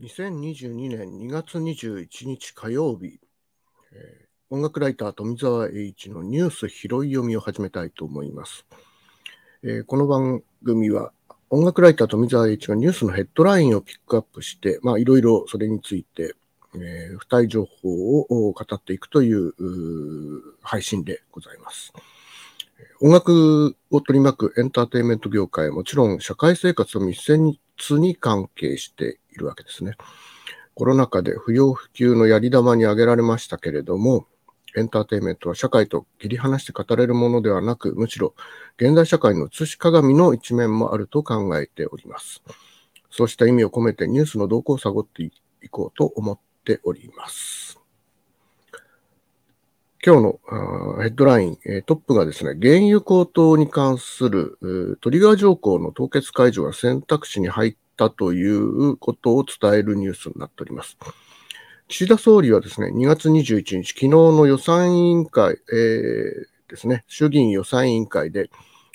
2022年2月21日火曜日、えー、音楽ライター富澤栄一のニュース拾い読みを始めたいと思います。えー、この番組は音楽ライター富澤栄一がニュースのヘッドラインをピックアップして、まあいろいろそれについて、えー、付帯情報を語っていくという配信でございます。音楽を取り巻くエンターテインメント業界はもちろん社会生活と密接に関係しているわけですね。コロナ禍で不要不急のやり玉に挙げられましたけれども、エンターテインメントは社会と切り離して語れるものではなく、むしろ現代社会の写し鏡の一面もあると考えております。そうした意味を込めてニュースの動向を探っていこうと思っております。今日のヘッドライン、トップがですね、原油高騰に関するトリガー条項の凍結解除が選択肢に入ったということを伝えるニュースになっております。岸田総理はですね、2月21日、昨日の予算委員会、えー、ですね、衆議院予算委員会で、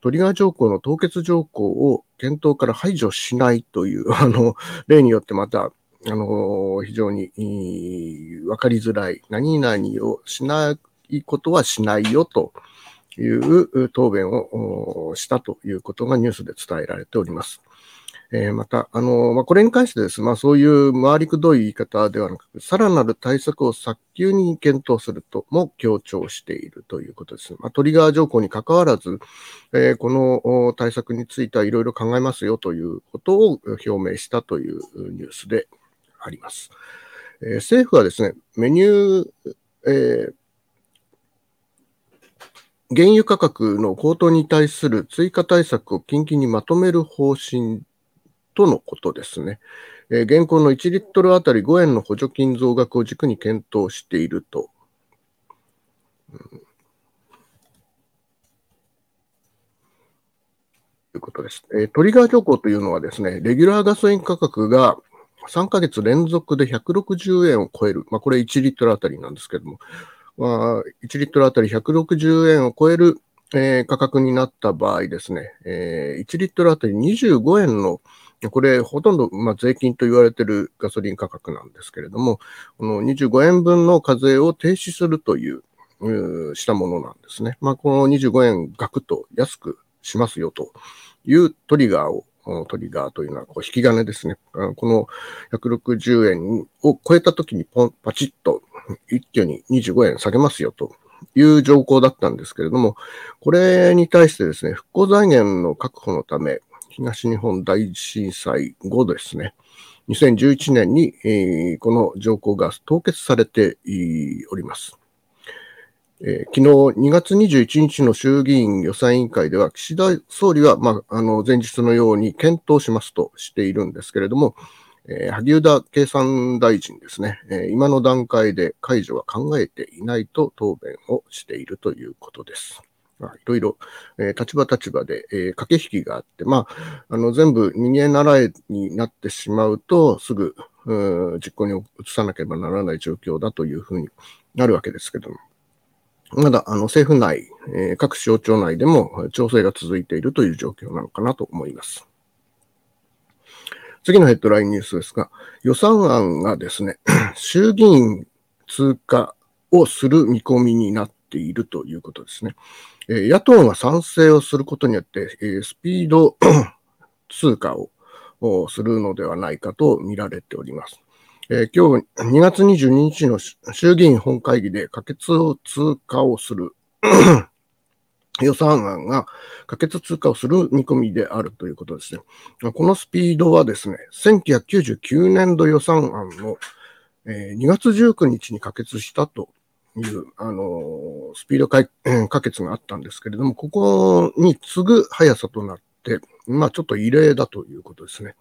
トリガー条項の凍結条項を検討から排除しないという、あの、例によってまた、あの、非常に分かりづらい、何々をしないことはしないよという答弁をしたということがニュースで伝えられております。えー、また、あの、まあ、これに関してです。まあ、そういう回りくどい言い方ではなく、さらなる対策を早急に検討するとも強調しているということです。まあ、トリガー条項に関わらず、えー、この対策についてはいろいろ考えますよということを表明したというニュースであります。えー、政府はですね、メニュー、え原油価格の高騰に対する追加対策を近々にまとめる方針とのことですね。えー、現行の1リットルあたり5円の補助金増額を軸に検討していると。うんということです。えー、トリガー条項というのはですね、レギュラーガソリン価格が3ヶ月連続で160円を超える。まあ、これ1リットルあたりなんですけども、まあ、1リットルあたり160円を超える、え、価格になった場合ですね、えー、1リットルあたり25円のこれ、ほとんど、まあ、税金と言われているガソリン価格なんですけれども、この25円分の課税を停止するという、したものなんですね。まあ、この25円ガクと安くしますよというトリガーを、トリガーというのは引き金ですね。この160円を超えた時にポン、パチッと一挙に25円下げますよという条項だったんですけれども、これに対してですね、復興財源の確保のため、東日本大震災後ですね、2011年に、えー、この条項が凍結されております。えー、昨日2月21日の衆議院予算委員会では、岸田総理は、まあ、あの前日のように検討しますとしているんですけれども、えー、萩生田経産大臣ですね、えー、今の段階で解除は考えていないと答弁をしているということです。まあ、いろいろ、えー、立場立場で、えー、駆け引きがあって、まあ、あの、全部逃げ習いになってしまうと、すぐ、う実行に移さなければならない状況だというふうになるわけですけども、まだ、あの、政府内、えー、各省庁内でも調整が続いているという状況なのかなと思います。次のヘッドラインニュースですが、予算案がですね、衆議院通過をする見込みになっているということですね。え野党が賛成をすることによって、スピード 通過をするのではないかと見られております。え今日2月22日の衆議院本会議で可決を通過をする 予算案が可決通過をする見込みであるということですね。このスピードはですね、1999年度予算案の2月19日に可決したという、あの、スピード可決があったんですけれども、ここに次ぐ速さとなって、まあちょっと異例だということですね。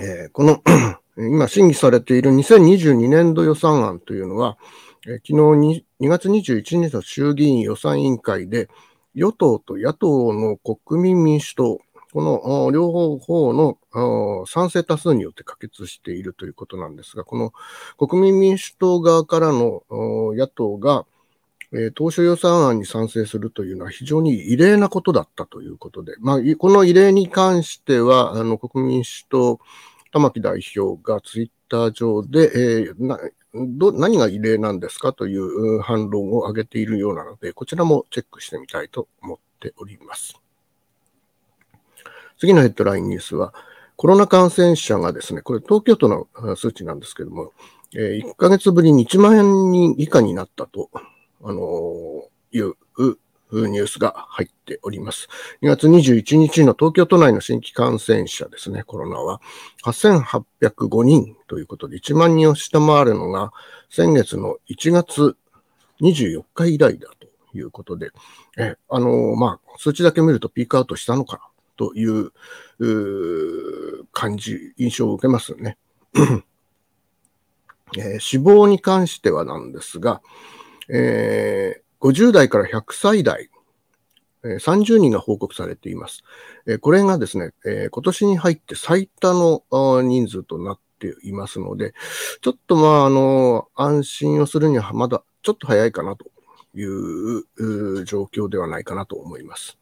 えー、この 今審議されている2022年度予算案というのは、え、昨日2月21日の衆議院予算委員会で、与党と野党の国民民主党、この両方の賛成多数によって可決しているということなんですが、この国民民主党側からの野党が、当初予算案に賛成するというのは非常に異例なことだったということで、まあ、この異例に関しては、あの国民民主党玉木代表がツイッター上で、えー、など何が異例なんですかという反論を挙げているようなので、こちらもチェックしてみたいと思っております。次のヘッドラインニュースは、コロナ感染者がですね、これ東京都の数値なんですけども、え1ヶ月ぶりに1万人以下になったと、あのー、いうニュースが入っております。2月21日の東京都内の新規感染者ですね、コロナは8805人ということで、1万人を下回るのが先月の1月24日以来だということで、えあのー、まあ、数値だけ見るとピークアウトしたのかという感じ、印象を受けますね。えー、死亡に関してはなんですが、えー、50代から100歳代、え、30人が報告されています。え、これがですね、え、今年に入って最多の人数となっていますので、ちょっとまあ、あの、安心をするにはまだちょっと早いかなという状況ではないかなと思います。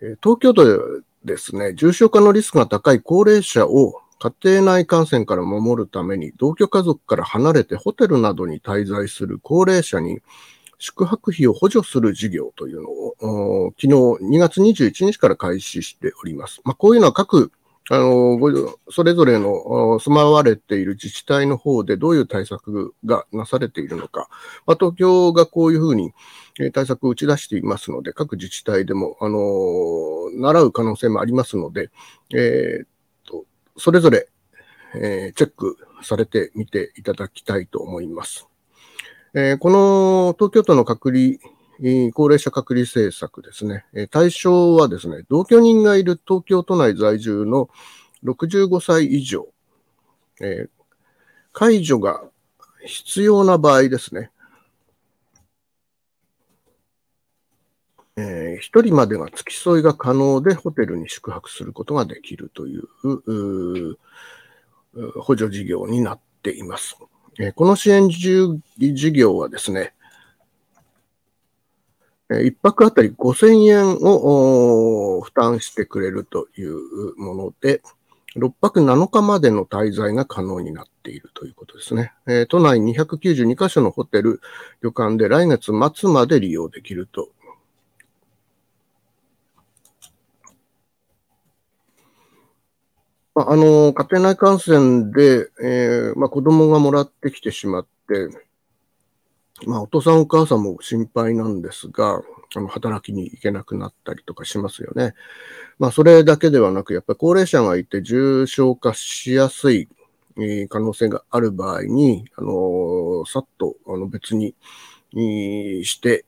東京都ですね、重症化のリスクが高い高齢者を家庭内感染から守るために同居家族から離れてホテルなどに滞在する高齢者に宿泊費を補助する事業というのを昨日2月21日から開始しております。まあ、こういうのは各あの、それぞれの住まわれている自治体の方でどういう対策がなされているのか、まあ、東京がこういうふうに対策を打ち出していますので、各自治体でも、あの、習う可能性もありますので、えー、っと、それぞれ、えー、チェックされてみていただきたいと思います。えー、この東京都の隔離高齢者隔離政策ですね。対象はですね、同居人がいる東京都内在住の65歳以上、えー、解除が必要な場合ですね。えー、一人までが付き添いが可能でホテルに宿泊することができるという補助事業になっています。えー、この支援事業はですね、一泊あたり5000円を負担してくれるというもので、6泊7日までの滞在が可能になっているということですね。えー、都内292カ所のホテル、旅館で来月末まで利用できると。まあ、あの、家庭内感染で、えーまあ、子供がもらってきてしまって、まあ、お父さんお母さんも心配なんですが、あの働きに行けなくなったりとかしますよね。まあ、それだけではなく、やっぱり高齢者がいて重症化しやすい可能性がある場合に、あの、さっとあの別にして、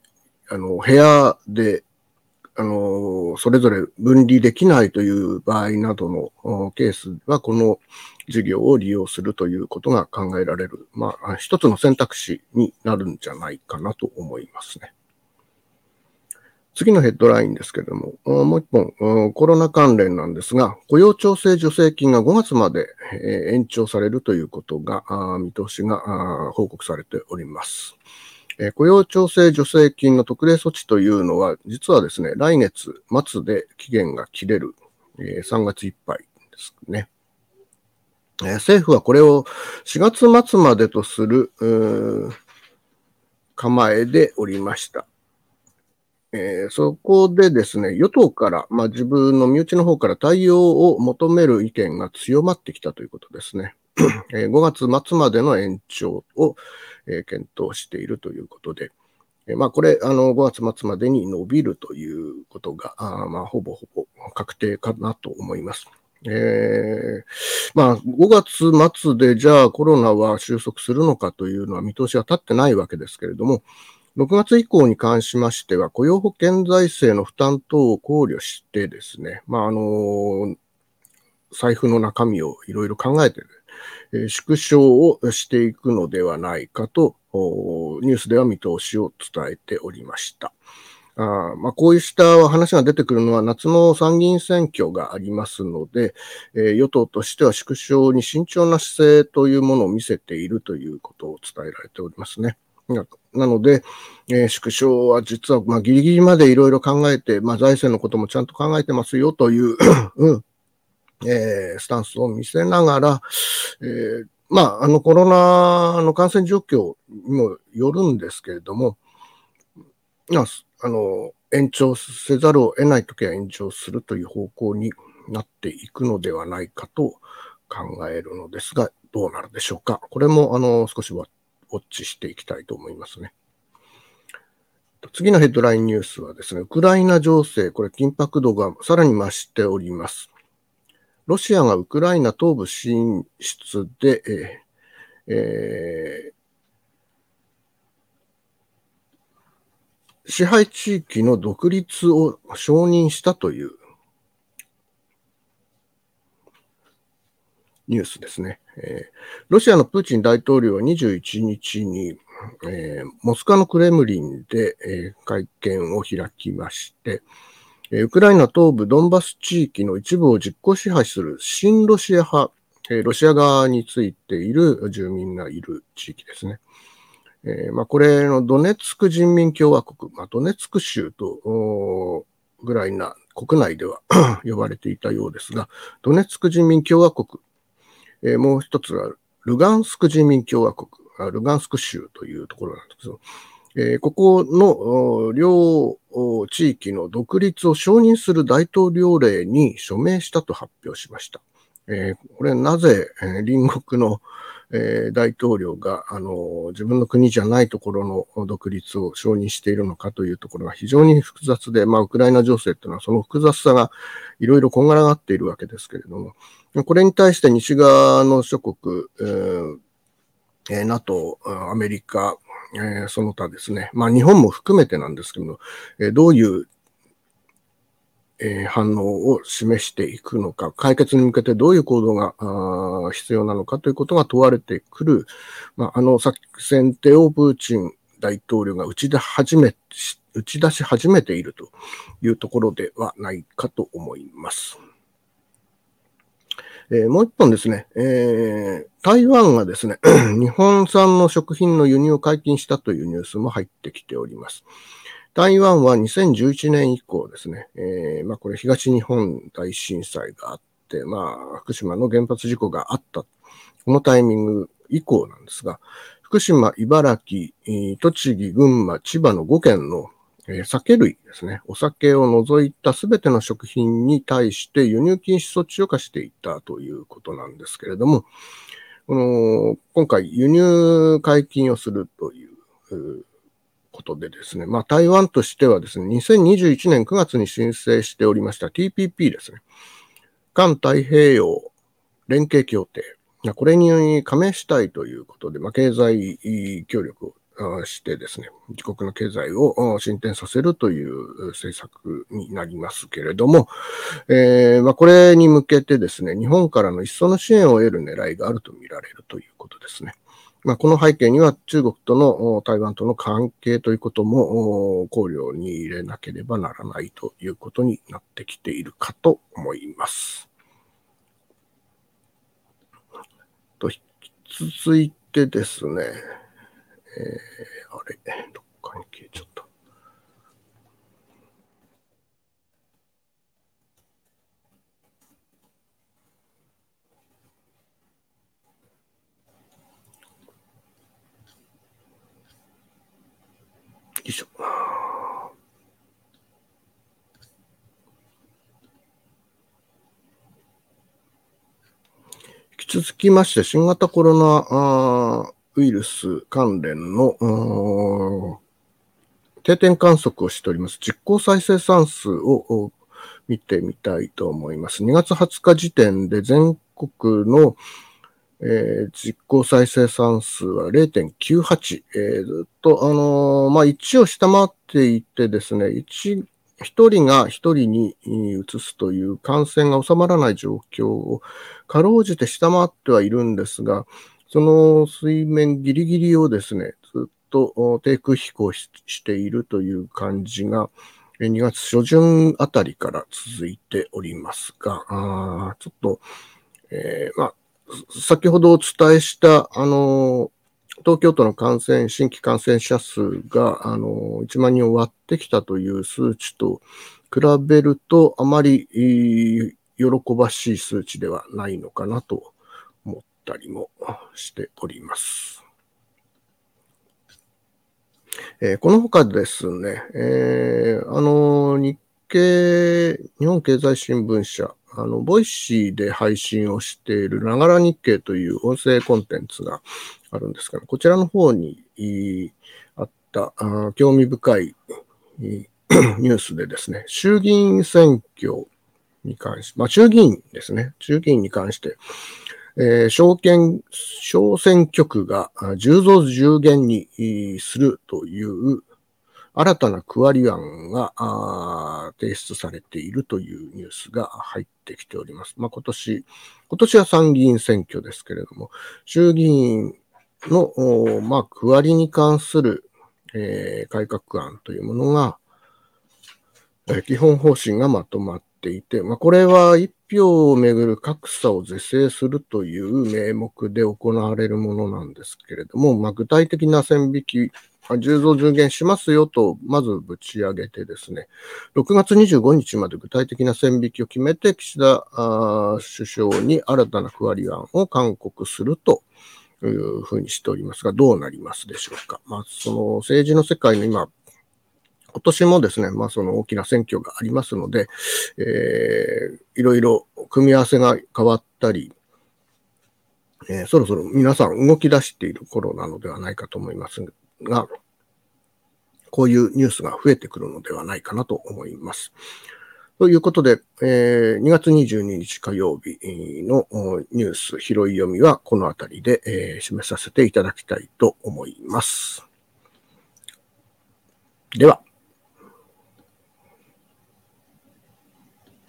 あの、部屋であの、それぞれ分離できないという場合などのケースは、この事業を利用するということが考えられる、まあ、一つの選択肢になるんじゃないかなと思いますね。次のヘッドラインですけれども、もう一本、コロナ関連なんですが、雇用調整助成金が5月まで延長されるということが、見通しが報告されております。え、雇用調整助成金の特例措置というのは、実はですね、来月末で期限が切れる、え、3月いっぱいですね。え、政府はこれを4月末までとする構えでおりました。えー、そこでですね、与党から、まあ、自分の身内の方から対応を求める意見が強まってきたということですね。え、5月末までの延長を、え検討しているということで、えまあ、これ、あの、5月末までに伸びるということが、あまあ、ほぼほぼ確定かなと思います。えー、まあ、5月末でじゃあコロナは収束するのかというのは見通しは立ってないわけですけれども、6月以降に関しましては、雇用保険財政の負担等を考慮してですね、まあ、あの、財布の中身をいろいろ考えてえ縮小をしていくのではないかと、ニュースでは見通しを伝えておりました。あまあ、こうした話が出てくるのは夏の参議院選挙がありますので、えー、与党としては縮小に慎重な姿勢というものを見せているということを伝えられておりますね。なので、えー、縮小は実は、まあ、ギリギリまでいろいろ考えて、まあ、財政のこともちゃんと考えてますよといううん、えー、スタンスを見せながら、えー、まあ、あのコロナの感染状況にもよるんですけれども、まあ、あの、延長せざるを得ないときは延長するという方向になっていくのではないかと考えるのですが、どうなるでしょうか。これも、あの、少しウォッチしていきたいと思いますね。次のヘッドラインニュースはですね、ウクライナ情勢、これ緊迫度がさらに増しております。ロシアがウクライナ東部進出で、えーえー、支配地域の独立を承認したというニュースですね。えー、ロシアのプーチン大統領は21日に、えー、モスクワのクレムリンで、えー、会見を開きまして、ウクライナ東部ドンバス地域の一部を実効支配する新ロシア派、ロシア側についている住民がいる地域ですね。まあ、これのドネツク人民共和国、まあ、ドネツク州とぐらいな国内では 呼ばれていたようですが、ドネツク人民共和国、もう一つはルガンスク人民共和国、ルガンスク州というところなんですけど、えー、ここの両地域の独立を承認する大統領令に署名したと発表しました。えー、これなぜ、隣国の、えー、大統領が、あの自分の国じゃないところの独立を承認しているのかというところが非常に複雑で、まあ、ウクライナ情勢というのはその複雑さがいろいろこんがらがっているわけですけれども、これに対して西側の諸国、えーえー、NATO、アメリカ、えー、その他ですね、まあ日本も含めてなんですけどえー、どういう、えー、反応を示していくのか、解決に向けてどういう行動が必要なのかということが問われてくる、まあ、あの作戦手をプーチン大統領が打ち出始め、打ち出し始めているというところではないかと思います。えー、もう一本ですね、えー、台湾がですね、日本産の食品の輸入を解禁したというニュースも入ってきております。台湾は2011年以降ですね、えー、まあこれ東日本大震災があって、まあ福島の原発事故があった、このタイミング以降なんですが、福島、茨城、栃木、群馬、千葉の5県のえ、酒類ですね。お酒を除いたすべての食品に対して輸入禁止措置を課していたということなんですけれども、この今回輸入解禁をするということでですね、まあ台湾としてはですね、2021年9月に申請しておりました TPP ですね。環太平洋連携協定。これに加盟したいということで、まあ、経済協力をしてですね、自国の経済を進展させるという政策になりますけれども、えー、まあ、これに向けてですね、日本からの一層の支援を得る狙いがあると見られるということですね。まあ、この背景には中国との台湾との関係ということも考慮に入れなければならないということになってきているかと思います。と、引き続いてですね、ー、あれ、どっかに消えちゃった。よいしょ。引き続きまして、新型コロナウイルス関連の定点観測をしております。実効再生産数を見てみたいと思います。2月20日時点で全国の、えー、実効再生産数は0.98、えー、ずっと、あのー、まあ、1を下回っていてですね、1、一人が一人に移すという感染が収まらない状況をかろうじて下回ってはいるんですが、その水面ギリギリをですね、ずっと低空飛行しているという感じが、2月初旬あたりから続いておりますが、あちょっと、えー、まあ、先ほどお伝えした、あの、東京都の感染、新規感染者数が、あの、1万人を割ってきたという数値と比べると、あまり喜ばしい数値ではないのかなとたりもしております。えー、この他ですね、えー、あの、日経、日本経済新聞社、あの、 Voicy で配信をしているながら日経という音声コンテンツがあるんですが、こちらの方にあったあ興味深い ニュースでですね、衆議院選挙に関し、まあ、衆議院ですね、衆議院に関して、えー、小県、小選挙区が10増10減にするという新たな区割り案が提出されているというニュースが入ってきております。まあ、今年、今年は参議院選挙ですけれども、衆議院の、まあ、区割りに関する、えー、改革案というものが、えー、基本方針がまとまっていて、まあ、これは一票をめぐる格差を是正するという名目で行われるものなんですけれども、まあ、具体的な線引き、10増10減しますよと、まずぶち上げてですね、6月25日まで具体的な線引きを決めて、岸田首相に新たな区割り案を勧告するというふうにしておりますが、どうなりますでしょうか。まあ、その政治の世界の今、今年もですね、まあその大きな選挙がありますので、えー、いろいろ組み合わせが変わったり、えー、そろそろ皆さん動き出している頃なのではないかと思いますが、こういうニュースが増えてくるのではないかなと思います。ということで、えー、2月22日火曜日のニュース拾い読みはこのあたりで、えー、締めさせていただきたいと思います。では。